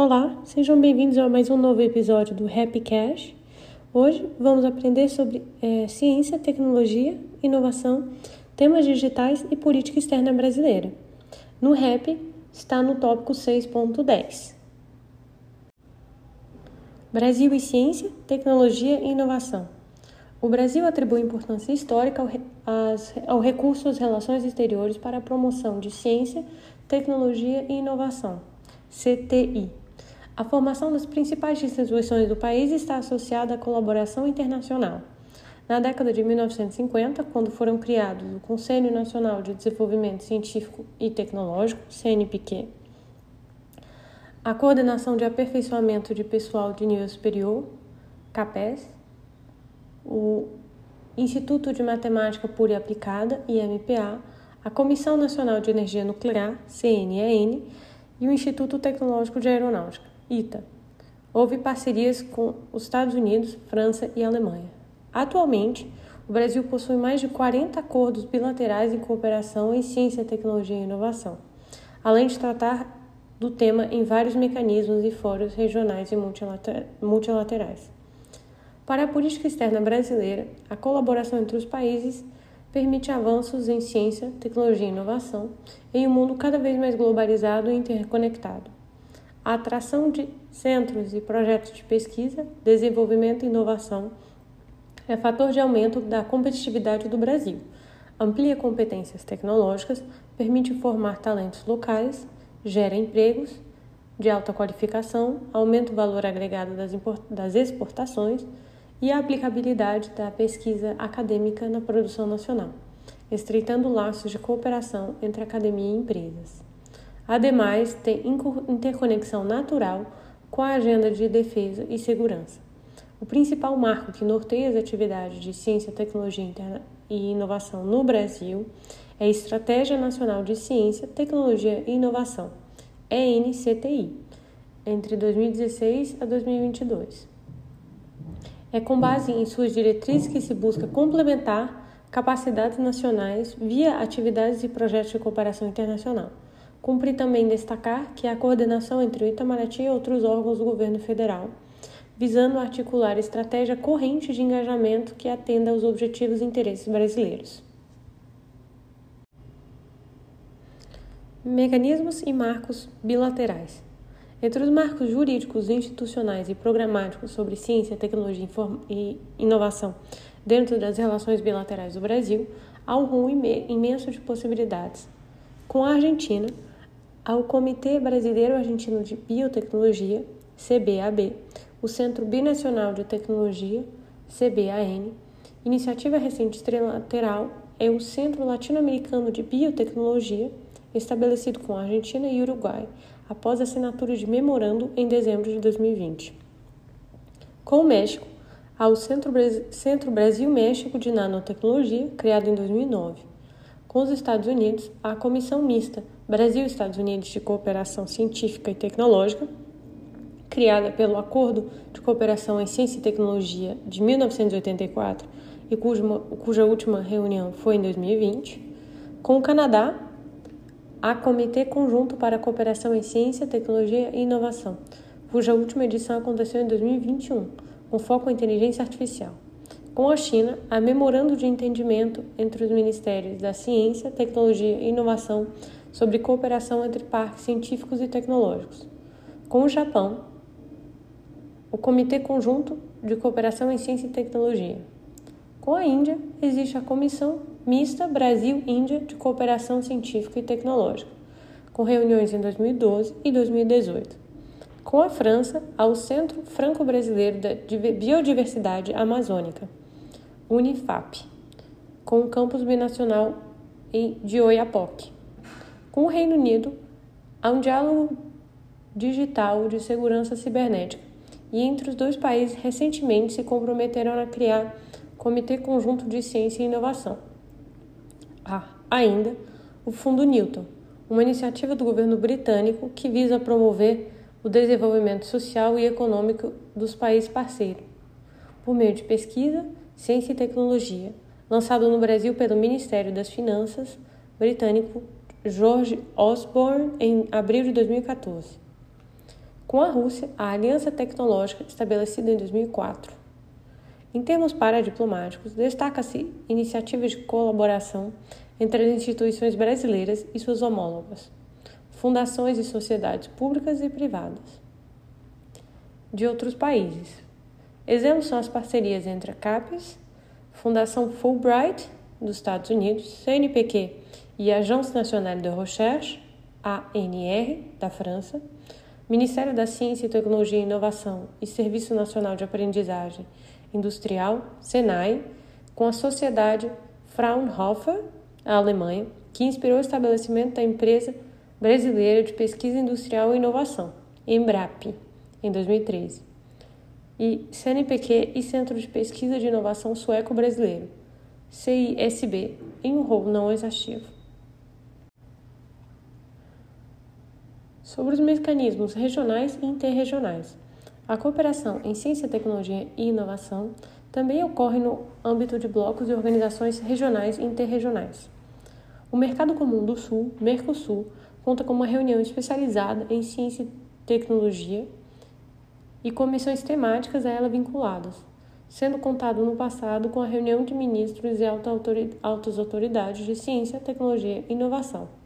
Olá, sejam bem-vindos a mais um novo episódio do Happy Cash. Hoje vamos aprender sobre é, ciência, tecnologia, inovação, temas digitais e política externa brasileira. No Rap está no tópico 6.10. Brasil e ciência, tecnologia e inovação. O Brasil atribui importância histórica ao, as, ao recurso das relações exteriores para a promoção de ciência, tecnologia e inovação, CTI. A formação das principais instituições do país está associada à colaboração internacional. Na década de 1950, quando foram criados o Conselho Nacional de Desenvolvimento Científico e Tecnológico, CNPq, a Coordenação de Aperfeiçoamento de Pessoal de Nível Superior, CAPES, o Instituto de Matemática Pura e Aplicada, IMPA, a Comissão Nacional de Energia Nuclear, CNEN, e o Instituto Tecnológico de Aeronáutica, ITA. Houve parcerias com os Estados Unidos, França e Alemanha. Atualmente, o Brasil possui mais de 40 acordos bilaterais em cooperação em ciência, tecnologia e inovação, além de tratar do tema em vários mecanismos e fóruns regionais e multilaterais. Para a política externa brasileira, a colaboração entre os países permite avanços em ciência, tecnologia e inovação em um mundo cada vez mais globalizado e interconectado. A atração de centros e projetos de pesquisa, desenvolvimento e inovação é fator de aumento da competitividade do Brasil, amplia competências tecnológicas, permite formar talentos locais, gera empregos de alta qualificação, aumenta o valor agregado das exportações e a aplicabilidade da pesquisa acadêmica na produção nacional, estreitando laços de cooperação entre academia e empresas. Ademais, tem interconexão natural com a agenda de defesa e segurança. O principal marco que norteia as atividades de ciência, tecnologia e inovação no Brasil é a Estratégia Nacional de Ciência, Tecnologia e Inovação, ENCTI, entre 2016 a 2022. É com base em suas diretrizes que se busca complementar capacidades nacionais via atividades e projetos de cooperação internacional. Cumpre também destacar que a coordenação entre o Itamaraty e outros órgãos do governo federal, visando articular estratégia corrente de engajamento que atenda aos objetivos e interesses brasileiros. Mecanismos e marcos bilaterais. Entre os marcos jurídicos, institucionais e programáticos sobre ciência, tecnologia e inovação dentro das relações bilaterais do Brasil, há um rol imenso de possibilidades. Com a Argentina, há o Comitê Brasileiro Argentino de Biotecnologia, CBAB, o Centro Binacional de Tecnologia, CBAN, iniciativa recente trilateral é o Centro Latino-Americano de Biotecnologia, estabelecido com a Argentina e Uruguai, após a assinatura de memorando em dezembro de 2020. Com o México, há o Centro, Centro Brasil-México de Nanotecnologia, criado em 2009. Com os Estados Unidos, há a Comissão Mista Brasil-Estados Unidos de Cooperação Científica e Tecnológica, criada pelo Acordo de Cooperação em Ciência e Tecnologia de 1984 e cuja, última reunião foi em 2020. Com o Canadá, a Comitê Conjunto para a Cooperação em Ciência, Tecnologia e Inovação, cuja última edição aconteceu em 2021, com foco em inteligência artificial. Com a China, há memorando de entendimento entre os Ministérios da Ciência, Tecnologia e Inovação sobre cooperação entre parques científicos e tecnológicos. Com o Japão, o Comitê Conjunto de Cooperação em Ciência e Tecnologia. Com a Índia, existe a Comissão Mista Brasil-Índia de Cooperação Científica e Tecnológica, com reuniões em 2012 e 2018. Com a França, há o Centro Franco-Brasileiro de Biodiversidade Amazônica, UNIFAP, com o campus binacional de Oiapoque. Com o Reino Unido, há um diálogo digital de segurança cibernética, e entre os dois países recentemente se comprometeram a criar Comitê Conjunto de Ciência e Inovação. Há, ainda, o Fundo Newton, uma iniciativa do governo britânico que visa promover o desenvolvimento social e econômico dos países parceiros, por meio de pesquisa, ciência e tecnologia, lançado no Brasil pelo Ministério das Finanças britânico George Osborne em abril de 2014. Com a Rússia, a aliança tecnológica estabelecida em 2004. Em termos paradiplomáticos, destaca-se iniciativas de colaboração entre as instituições brasileiras e suas homólogas, fundações e sociedades públicas e privadas de outros países. Exemplos são as parcerias entre a CAPES, Fundação Fulbright, dos Estados Unidos, CNPq e Agence Nationale de Recherche, ANR, da França, Ministério da Ciência Tecnologia e Inovação e Serviço Nacional de Aprendizagem Industrial, SENAI, com a Sociedade Fraunhofer, a Alemanha, que inspirou o estabelecimento da empresa brasileira de pesquisa industrial e inovação, Embrap, em 2013, e CNPq e Centro de Pesquisa de Inovação Sueco-Brasileiro, CISB, em um rol não exaustivo. Sobre os mecanismos regionais e interregionais. A cooperação em ciência, tecnologia e inovação também ocorre no âmbito de blocos e organizações regionais e interregionais. O Mercado Comum do Sul, Mercosul, conta com uma reunião especializada em ciência e tecnologia e comissões temáticas a ela vinculadas, sendo contado no passado com a reunião de ministros e altas autoridades de ciência, tecnologia e inovação.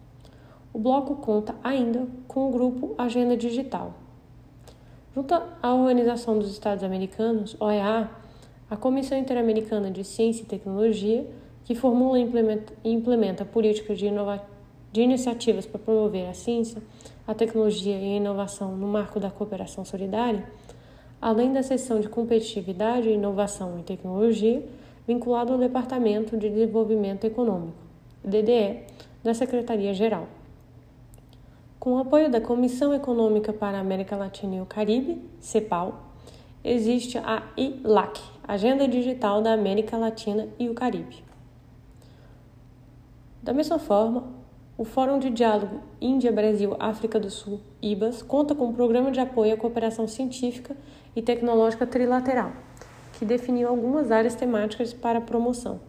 O bloco conta ainda com o grupo Agenda Digital. Junto à Organização dos Estados Americanos, OEA, a Comissão Interamericana de Ciência e Tecnologia, que formula e implementa, políticas de, de iniciativas para promover a ciência, a tecnologia e a inovação no marco da cooperação solidária, além da seção de competitividade, inovação e tecnologia, vinculado ao Departamento de Desenvolvimento Econômico, DDE, da Secretaria-Geral. Com o apoio da Comissão Econômica para a América Latina e o Caribe, CEPAL, existe a ILAC, Agenda Digital da América Latina e o Caribe. Da mesma forma, o Fórum de Diálogo Índia-Brasil-África do Sul, IBAS, conta com um programa de apoio à cooperação científica e tecnológica trilateral, que definiu algumas áreas temáticas para promoção: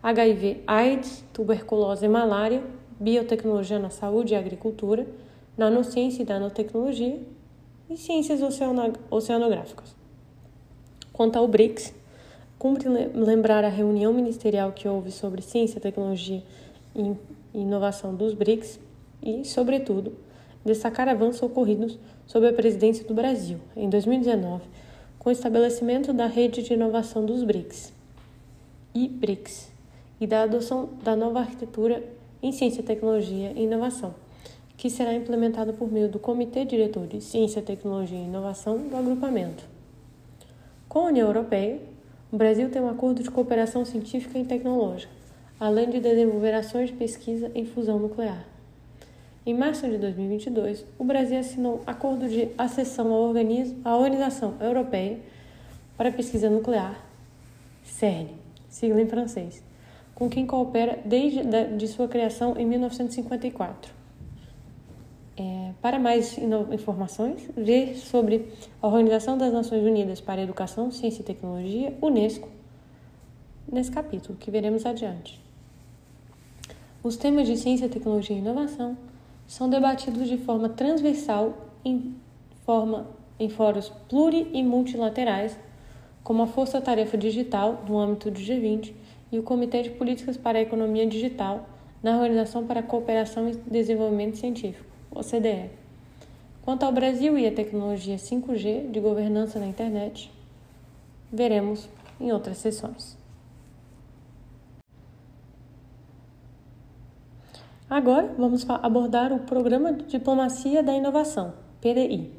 HIV, AIDS, tuberculose e malária, biotecnologia na saúde e agricultura, nanociência e nanotecnologia e ciências oceanográficas. Quanto ao BRICS, cumpre lembrar a reunião ministerial que houve sobre ciência, tecnologia e inovação dos BRICS e, sobretudo, destacar avanços ocorridos sob a presidência do Brasil, em 2019, com o estabelecimento da rede de inovação dos BRICS, e BRICS, e da adoção da nova arquitetura em Ciência, Tecnologia e Inovação, que será implementada por meio do Comitê Diretor de Ciência, Tecnologia e Inovação do agrupamento. Com a União Europeia, o Brasil tem um acordo de cooperação científica e tecnológica, além de desenvolver ações de pesquisa em fusão nuclear. Em março de 2022, o Brasil assinou acordo de acessão à Organização Europeia para Pesquisa Nuclear, CERN, sigla em francês, com quem coopera desde de sua criação em 1954. É, para mais informações, ver sobre a Organização das Nações Unidas para Educação, Ciência e Tecnologia, Unesco, nesse capítulo que veremos adiante. Os temas de ciência, tecnologia e inovação são debatidos de forma transversal em, forma, em fóruns pluri e multilaterais, como a Força Tarefa Digital, no âmbito do G20, e o Comitê de Políticas para a Economia Digital na Organização para a Cooperação e Desenvolvimento Científico, OCDE. Quanto ao Brasil e a tecnologia 5G de governança na internet, veremos em outras sessões. Agora vamos abordar o Programa de Diplomacia da Inovação, PDI.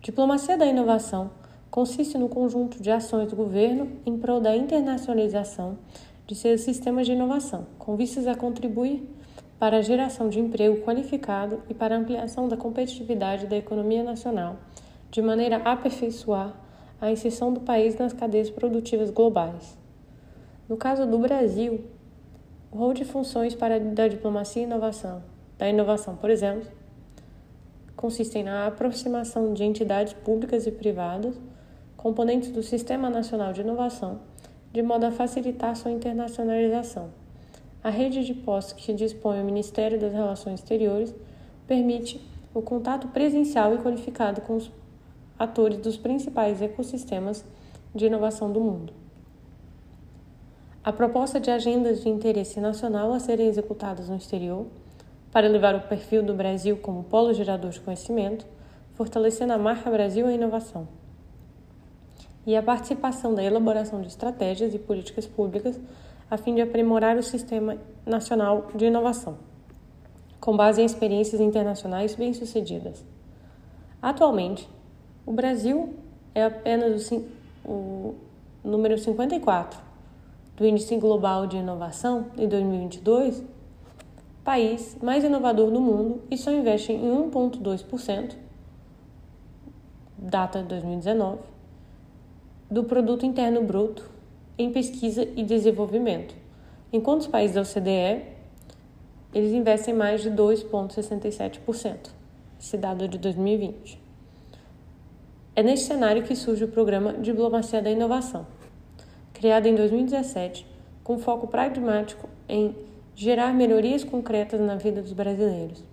Diplomacia da Inovação consiste no conjunto de ações do governo em prol da internacionalização de seus sistemas de inovação, com vistas a contribuir para a geração de emprego qualificado e para a ampliação da competitividade da economia nacional, de maneira a aperfeiçoar a inserção do país nas cadeias produtivas globais. No caso do Brasil, o rol de funções para da diplomacia e inovação, da inovação, por exemplo, consistem na aproximação de entidades públicas e privadas, componentes do Sistema Nacional de Inovação, de modo a facilitar sua internacionalização. A rede de postos que dispõe o Ministério das Relações Exteriores permite o contato presencial e qualificado com os atores dos principais ecossistemas de inovação do mundo. A proposta de agendas de interesse nacional a serem executadas no exterior, para elevar o perfil do Brasil como polo gerador de conhecimento, fortalecendo a marca Brasil à inovação. E a participação da elaboração de estratégias e políticas públicas a fim de aprimorar o sistema nacional de inovação, com base em experiências internacionais bem-sucedidas. Atualmente, o Brasil é apenas o, o número 54 do Índice Global de Inovação em 2022, país mais inovador do mundo e só investe em 1,2%, data de 2019, do Produto Interno Bruto em pesquisa e desenvolvimento, enquanto os países da OCDE eles investem mais de 2,67%, esse dado é de 2020. É neste cenário que surge o programa Diplomacia da Inovação, criado em 2017 com foco pragmático em gerar melhorias concretas na vida dos brasileiros.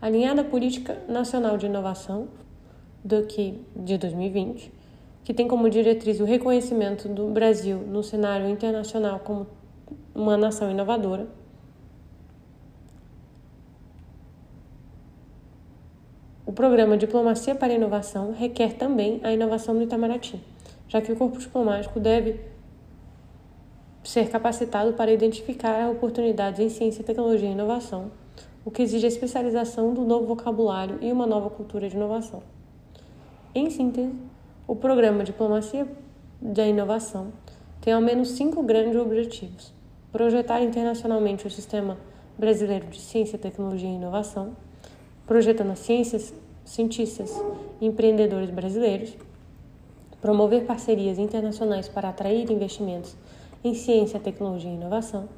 Alinhada à Política Nacional de Inovação do que de 2020, que tem como diretriz o reconhecimento do Brasil no cenário internacional como uma nação inovadora. O programa Diplomacia para Inovação requer também a inovação no Itamaraty, já que o corpo diplomático deve ser capacitado para identificar oportunidades em ciência, tecnologia e inovação, o que exige a especialização do novo vocabulário e uma nova cultura de inovação. Em síntese, o programa Diplomacia da Inovação tem ao menos cinco grandes objetivos: projetar internacionalmente o sistema brasileiro de ciência, tecnologia e inovação, projetando as ciências, cientistas e empreendedores brasileiros, promover parcerias internacionais para atrair investimentos em ciência, tecnologia e inovação,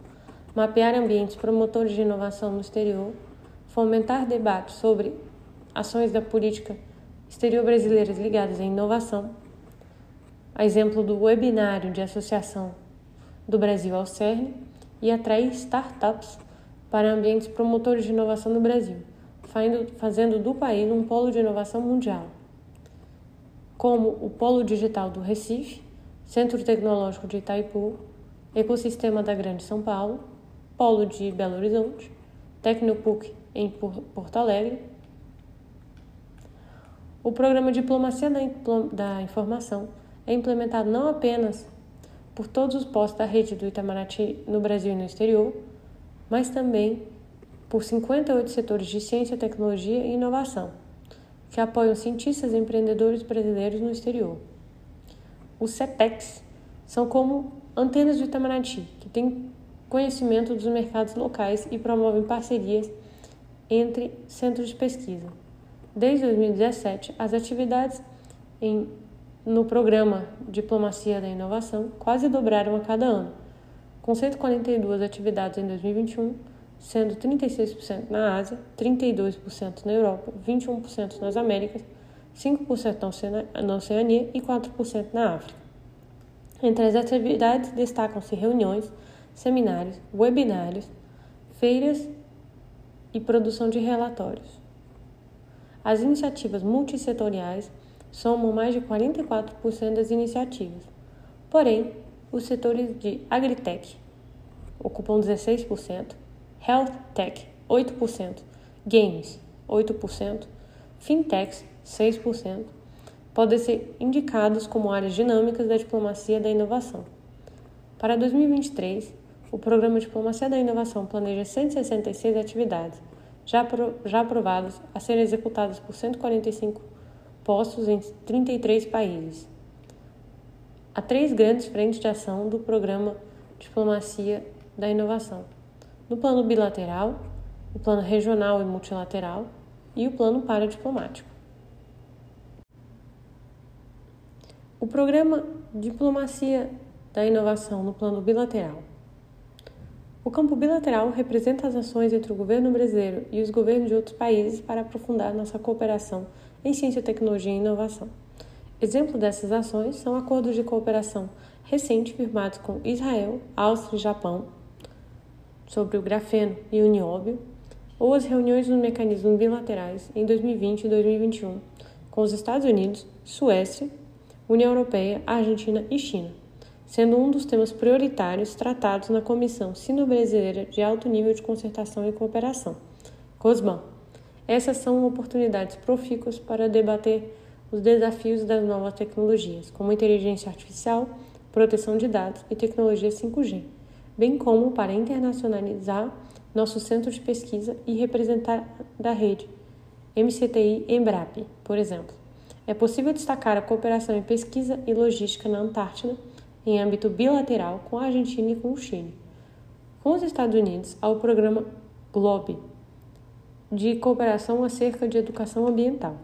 mapear ambientes promotores de inovação no exterior, fomentar debates sobre ações da política exterior brasileiras ligadas à inovação, a exemplo do webinário de associação do Brasil ao CERN, e atrair startups para ambientes promotores de inovação no Brasil, fazendo do país um polo de inovação mundial, como o Polo Digital do Recife, Centro Tecnológico de Itaipu, Ecossistema da Grande São Paulo, Polo de Belo Horizonte, Tecnopuc em Porto Alegre o programa Diplomacia da Informação é implementado não apenas por todos os postos da rede do Itamaraty no Brasil e no exterior, mas também por 58 setores de ciência, tecnologia e inovação, que apoiam cientistas e empreendedores brasileiros no exterior. Os CETECs são como antenas do Itamaraty, que têm conhecimento dos mercados locais e promovem parcerias entre centros de pesquisa. Desde 2017, as atividades em, no programa Diplomacia da Inovação quase dobraram a cada ano, com 142 atividades em 2021, sendo 36% na Ásia, 32% na Europa, 21% nas Américas, 5% na Oceania e 4% na África. Entre as atividades destacam-se reuniões, seminários, webinários, feiras e produção de relatórios. As iniciativas multissetoriais somam mais de 44% das iniciativas. Porém, os setores de agritech ocupam 16%, health tech 8%, games 8%, fintechs 6%, podem ser indicados como áreas dinâmicas da diplomacia da inovação. Para 2023, o programa Diplomacia da Inovação planeja 166 atividades já, já aprovados a serem executados por 145 postos em 33 países. Há três grandes frentes de ação do programa Diplomacia da Inovação: no plano bilateral, o plano regional e multilateral e o plano paradiplomático. O programa Diplomacia da Inovação no plano bilateral o campo bilateral representa as ações entre o governo brasileiro e os governos de outros países para aprofundar nossa cooperação em ciência, tecnologia e inovação. Exemplo dessas ações são acordos de cooperação recentes firmados com Israel, Áustria e Japão sobre o grafeno e o nióbio, ou as reuniões nos mecanismos bilaterais em 2020 e 2021 com os Estados Unidos, Suécia, União Europeia, Argentina e China, sendo um dos temas prioritários tratados na Comissão Sino-Brasileira de Alto Nível de Concertação e Cooperação, COSBAN. Essas são oportunidades profícuas para debater os desafios das novas tecnologias, como inteligência artificial, proteção de dados e tecnologia 5G, bem como para internacionalizar nosso centro de pesquisa e representar da rede MCTI Embrap, por exemplo. É possível destacar a cooperação em pesquisa e logística na Antártida, em âmbito bilateral com a Argentina e com o Chile. Com os Estados Unidos, há o programa GLOBE, de cooperação acerca de educação ambiental.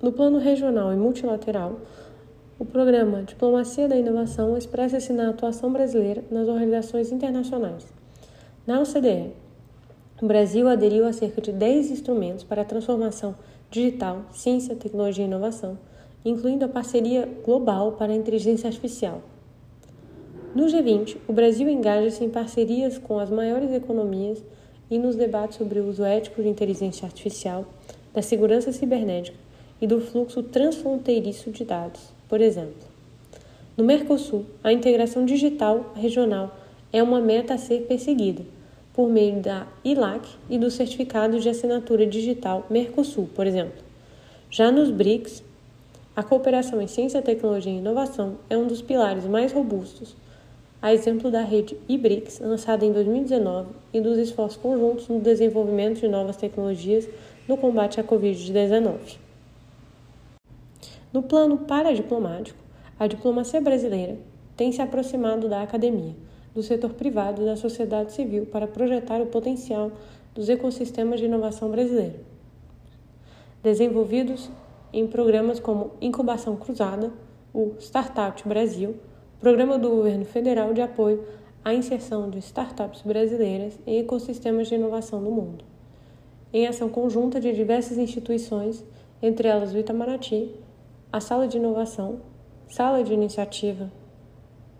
No plano regional e multilateral, o programa Diplomacia da Inovação expressa-se na atuação brasileira nas organizações internacionais. Na OCDE, o Brasil aderiu a cerca de 10 instrumentos para a transformação digital, ciência, tecnologia e inovação, incluindo a parceria global para a inteligência artificial. No G20, o Brasil engaja-se em parcerias com as maiores economias e nos debates sobre o uso ético de inteligência artificial, da segurança cibernética e do fluxo transfronteiriço de dados, por exemplo. No Mercosul, a integração digital regional é uma meta a ser perseguida por meio da ILAC e do Certificado de Assinatura Digital Mercosul, por exemplo. Já nos BRICS, a cooperação em ciência, tecnologia e inovação é um dos pilares mais robustos, a exemplo da rede IBRICS, lançada em 2019, e dos esforços conjuntos no desenvolvimento de novas tecnologias no combate à Covid-19. No plano paradiplomático, a diplomacia brasileira tem se aproximado da academia do setor privado e da sociedade civil para projetar o potencial dos ecossistemas de inovação brasileiro. Desenvolvidos em programas como Incubação Cruzada, o Startup Brasil, programa do governo federal de apoio à inserção de startups brasileiras em ecossistemas de inovação no mundo. Em ação conjunta de diversas instituições, entre elas o Itamaraty, a Sala de Inovação, Sala de Iniciativa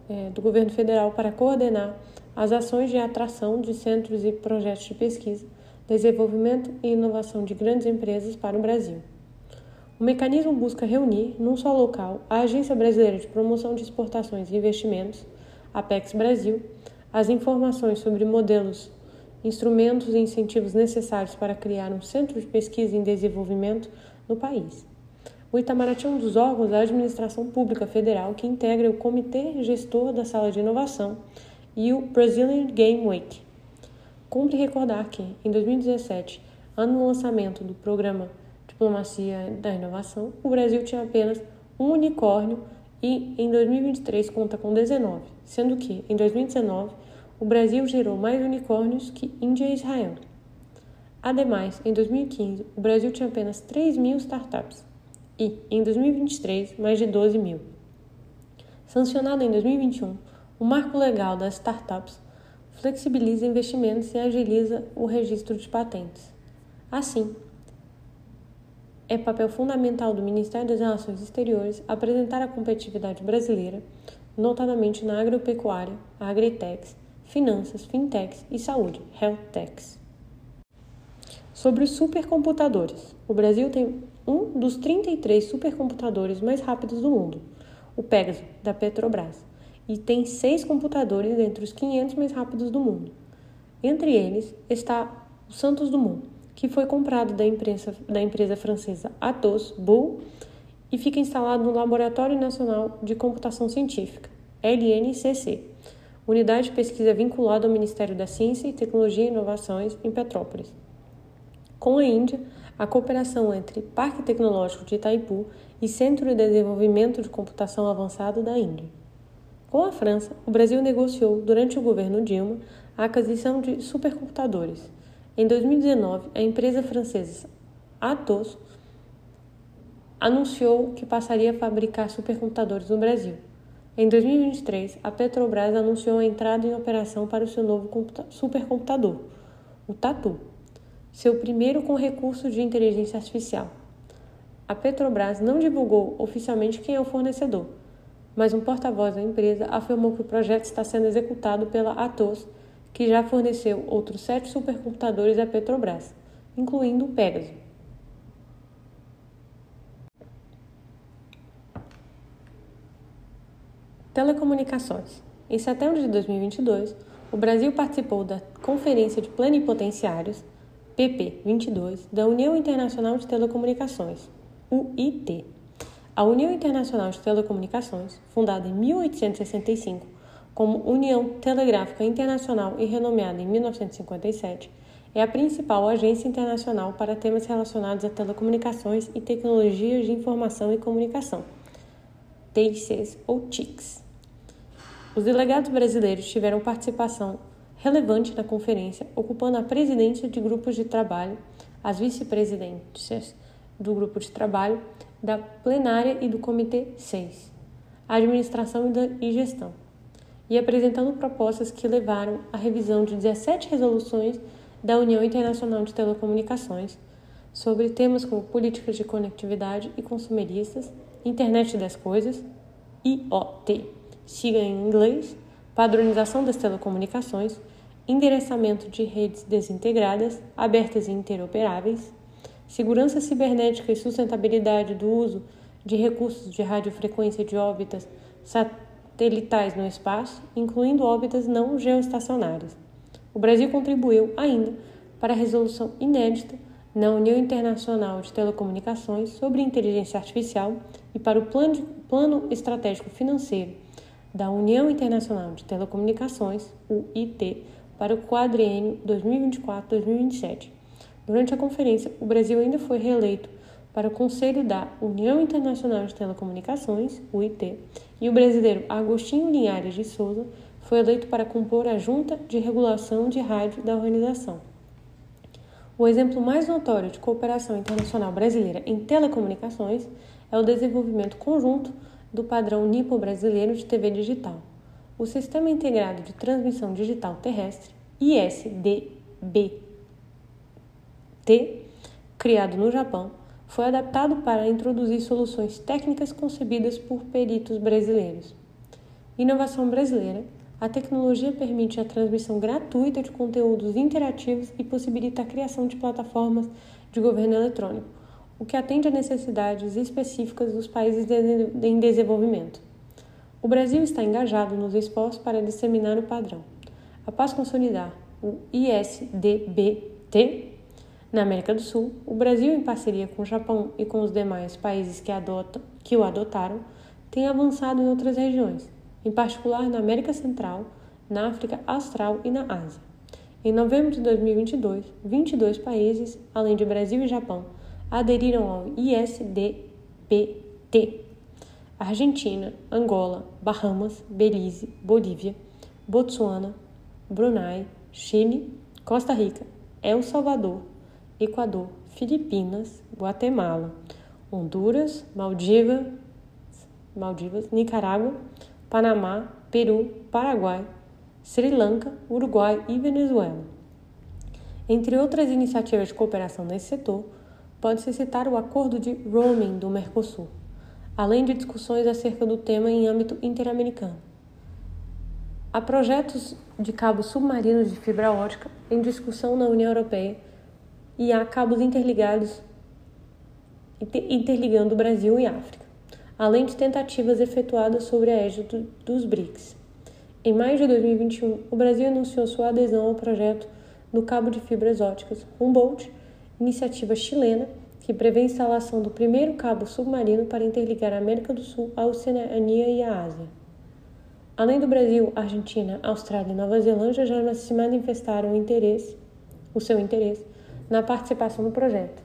é, do governo federal para coordenar as ações de atração de centros e projetos de pesquisa, desenvolvimento e inovação de grandes empresas para o Brasil. O mecanismo busca reunir, num só local, a Agência Brasileira de Promoção de Exportações e Investimentos, Apex Brasil, as informações sobre modelos, instrumentos e incentivos necessários para criar um centro de pesquisa em desenvolvimento no país. O Itamaraty é um dos órgãos da administração pública federal que integra o Comitê Gestor da Sala de Inovação e o Brazilian Game Week. Cumpre recordar que, em 2017, ano do lançamento do programa Diplomacia da Inovação, o Brasil tinha apenas um unicórnio e, em 2023, conta com 19, sendo que, em 2019, o Brasil gerou mais unicórnios que Índia e Israel. Ademais, em 2015, o Brasil tinha apenas 3 mil startups e, em 2023, mais de 12 mil. Sancionado em 2021, o Marco Legal das Startups flexibiliza investimentos e agiliza o registro de patentes. Assim, é papel fundamental do Ministério das Relações Exteriores apresentar a competitividade brasileira, notadamente na agropecuária, agritechs, finanças, fintechs e saúde, healthtechs. Sobre os supercomputadores, o Brasil tem um dos 33 supercomputadores mais rápidos do mundo, o Pegasus, da Petrobras, e tem seis computadores entre os 500 mais rápidos do mundo. Entre eles está o Santos Dumont, que foi comprado da, imprensa, da empresa francesa Atos Bull e fica instalado no Laboratório Nacional de Computação Científica, LNCC, unidade de pesquisa vinculada ao Ministério da Ciência e Tecnologia e Inovações em Petrópolis. Com a Índia, a cooperação entre Parque Tecnológico de Itaipu e Centro de Desenvolvimento de Computação Avançado da Índia. Com a França, o Brasil negociou, durante o governo Dilma, a aquisição de supercomputadores. Em 2019, a empresa francesa Atos anunciou que passaria a fabricar supercomputadores no Brasil. Em 2023, a Petrobras anunciou a entrada em operação para o seu novo supercomputador, o Tatu seu primeiro com recurso de inteligência artificial. A Petrobras não divulgou oficialmente quem é o fornecedor, mas um porta-voz da empresa afirmou que o projeto está sendo executado pela Atos, que já forneceu outros sete supercomputadores à Petrobras, incluindo o Pegasus. Telecomunicações. Em setembro de 2022, o Brasil participou da Conferência de Plenipotenciários, PP22, da União Internacional de Telecomunicações, UIT. A União Internacional de Telecomunicações, fundada em 1865, como União Telegráfica Internacional e renomeada em 1957, é a principal agência internacional para temas relacionados a telecomunicações e tecnologias de informação e comunicação, TICs ou TICs. Os delegados brasileiros tiveram participação relevante na conferência, ocupando a presidência de grupos de trabalho, as vice-presidências do grupo de trabalho, da plenária e do comitê 6, administração e gestão, e apresentando propostas que levaram à revisão de 17 resoluções da União Internacional de Telecomunicações sobre temas como políticas de conectividade e consumeristas, internet das coisas, IoT, siga em inglês, padronização das telecomunicações, endereçamento de redes desintegradas, abertas e interoperáveis, segurança cibernética e sustentabilidade do uso de recursos de radiofrequência de órbitas satelitais no espaço, incluindo órbitas não geoestacionárias. O Brasil contribuiu ainda para a resolução inédita na União Internacional de Telecomunicações sobre Inteligência Artificial e para o Plano, de, Plano Estratégico Financeiro da União Internacional de Telecomunicações, UIT, para o quadriênio 2024-2027. Durante a conferência, o Brasil ainda foi reeleito para o Conselho da União Internacional de Telecomunicações, UIT, e o brasileiro Agostinho Linhares de Souza foi eleito para compor a Junta de Regulação de Rádio da organização. O exemplo mais notório de cooperação internacional brasileira em telecomunicações é o desenvolvimento conjunto do padrão NIPO brasileiro de TV digital, o Sistema Integrado de Transmissão Digital Terrestre, ISDBT, criado no Japão, foi adaptado para introduzir soluções técnicas concebidas por peritos brasileiros. Inovação brasileira. A tecnologia permite a transmissão gratuita de conteúdos interativos e possibilita a criação de plataformas de governo eletrônico, o que atende a necessidades específicas dos países em desenvolvimento. O Brasil está engajado nos esforços para disseminar o padrão. Após consolidar o ISDBT na América do Sul, o Brasil, em parceria com o Japão e com os demais países que, adotam, que o adotaram, tem avançado em outras regiões, em particular na América Central, na África Austral e na Ásia. Em novembro de 2022, 22 países, além de Brasil e Japão, aderiram ao ISDBT. Argentina, Angola, Bahamas, Belize, Bolívia, Botsuana, Brunei, Chile, Costa Rica, El Salvador, Equador, Filipinas, Guatemala, Honduras, Maldivas, Maldivas, Nicarágua, Panamá, Peru, Paraguai, Sri Lanka, Uruguai e Venezuela. Entre outras iniciativas de cooperação nesse setor, pode-se citar o Acordo de Roaming do Mercosul além de discussões acerca do tema em âmbito interamericano. Há projetos de cabos submarinos de fibra ótica em discussão na União Europeia e há cabos interligados interligando o Brasil e África, além de tentativas efetuadas sobre a égide dos BRICS. Em maio de 2021, o Brasil anunciou sua adesão ao projeto do cabo de fibras óticas Humboldt, iniciativa chilena que prevê a instalação do primeiro cabo submarino para interligar a América do Sul, a Oceania e a Ásia. Além do Brasil, Argentina, Austrália e Nova Zelândia já se manifestaram o, interesse, o seu interesse na participação no projeto.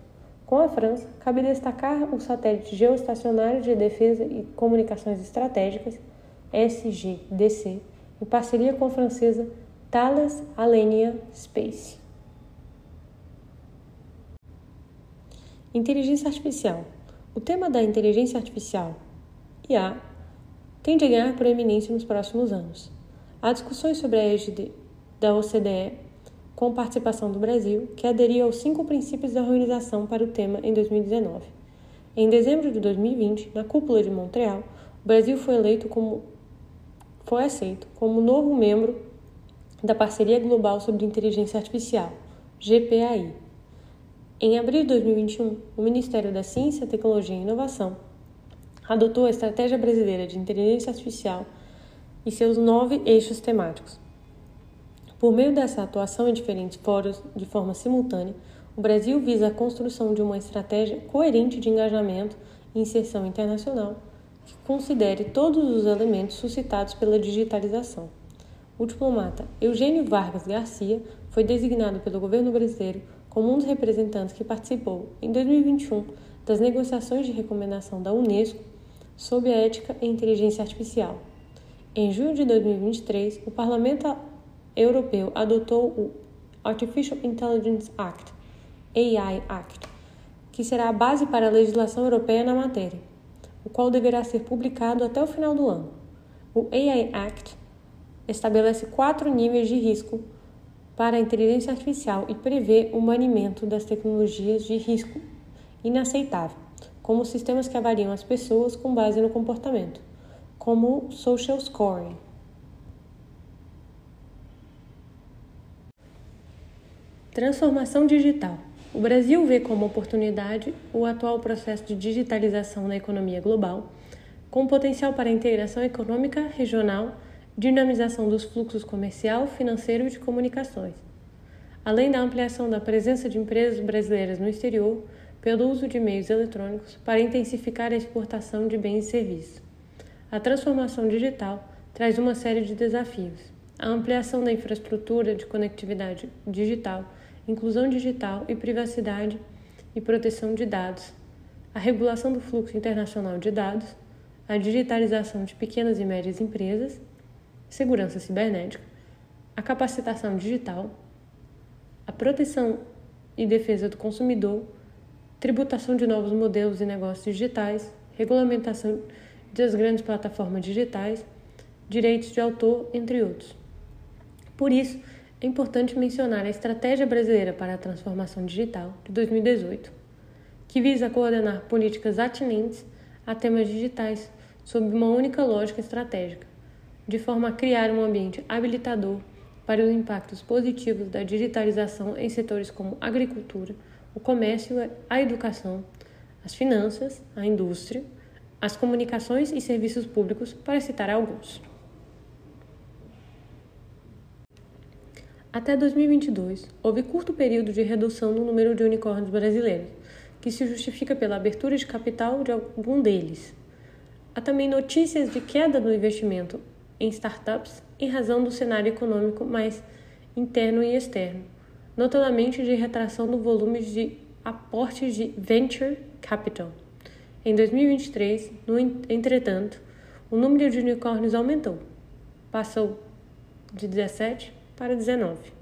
Com a França, cabe destacar o satélite geoestacionário de defesa e comunicações estratégicas, SGDC, em parceria com a francesa Thales Alenia Space. Inteligência artificial. O tema da inteligência artificial, IA, tende a ganhar proeminência nos próximos anos. Há discussões sobre a égide da OCDE, com participação do Brasil, que aderiu aos cinco princípios da organização para o tema em 2019. Em dezembro de 2020, na cúpula de Montreal, o Brasil foi eleito como foi aceito como novo membro da Parceria Global sobre Inteligência Artificial, GPAI. Em abril de 2021, o Ministério da Ciência, Tecnologia e Inovação adotou a Estratégia Brasileira de Inteligência Artificial e seus nove eixos temáticos. Por meio dessa atuação em diferentes fóruns de forma simultânea, o Brasil visa a construção de uma estratégia coerente de engajamento e inserção internacional que considere todos os elementos suscitados pela digitalização. O diplomata Eugênio Vargas Garcia foi designado pelo governo brasileiro como um dos representantes que participou, em 2021, das negociações de recomendação da Unesco sobre a ética e inteligência artificial. Em junho de 2023, o Parlamento Europeu adotou o Artificial Intelligence Act, AI Act, que será a base para a legislação europeia na matéria, o qual deverá ser publicado até o final do ano. O AI Act estabelece quatro níveis de risco para a inteligência artificial e prevê o banimento das tecnologias de risco inaceitável, como sistemas que avaliam as pessoas com base no comportamento, como o social scoring. Transformação digital. O Brasil vê como oportunidade o atual processo de digitalização na economia global, com potencial para integração econômica regional, dinamização dos fluxos comercial, financeiro e de comunicações, além da ampliação da presença de empresas brasileiras no exterior pelo uso de meios eletrônicos para intensificar a exportação de bens e serviços. A transformação digital traz uma série de desafios. A ampliação da infraestrutura de conectividade digital inclusão digital e privacidade e proteção de dados, a regulação do fluxo internacional de dados, a digitalização de pequenas e médias empresas, segurança cibernética, a capacitação digital, a proteção e defesa do consumidor, tributação de novos modelos e negócios digitais, regulamentação das grandes plataformas digitais, direitos de autor, entre outros. Por isso, é importante mencionar a Estratégia Brasileira para a Transformação Digital de 2018, que visa coordenar políticas atinentes a temas digitais sob uma única lógica estratégica, de forma a criar um ambiente habilitador para os impactos positivos da digitalização em setores como agricultura, o comércio, a educação, as finanças, a indústria, as comunicações e serviços públicos, para citar alguns. Até 2022, houve curto período de redução no número de unicórnios brasileiros, que se justifica pela abertura de capital de algum deles. Há também notícias de queda do investimento em startups em razão do cenário econômico mais interno e externo, notadamente de retração do volume de aportes de venture capital. Em 2023, no entretanto, o número de unicórnios aumentou, passou de 17 para 19.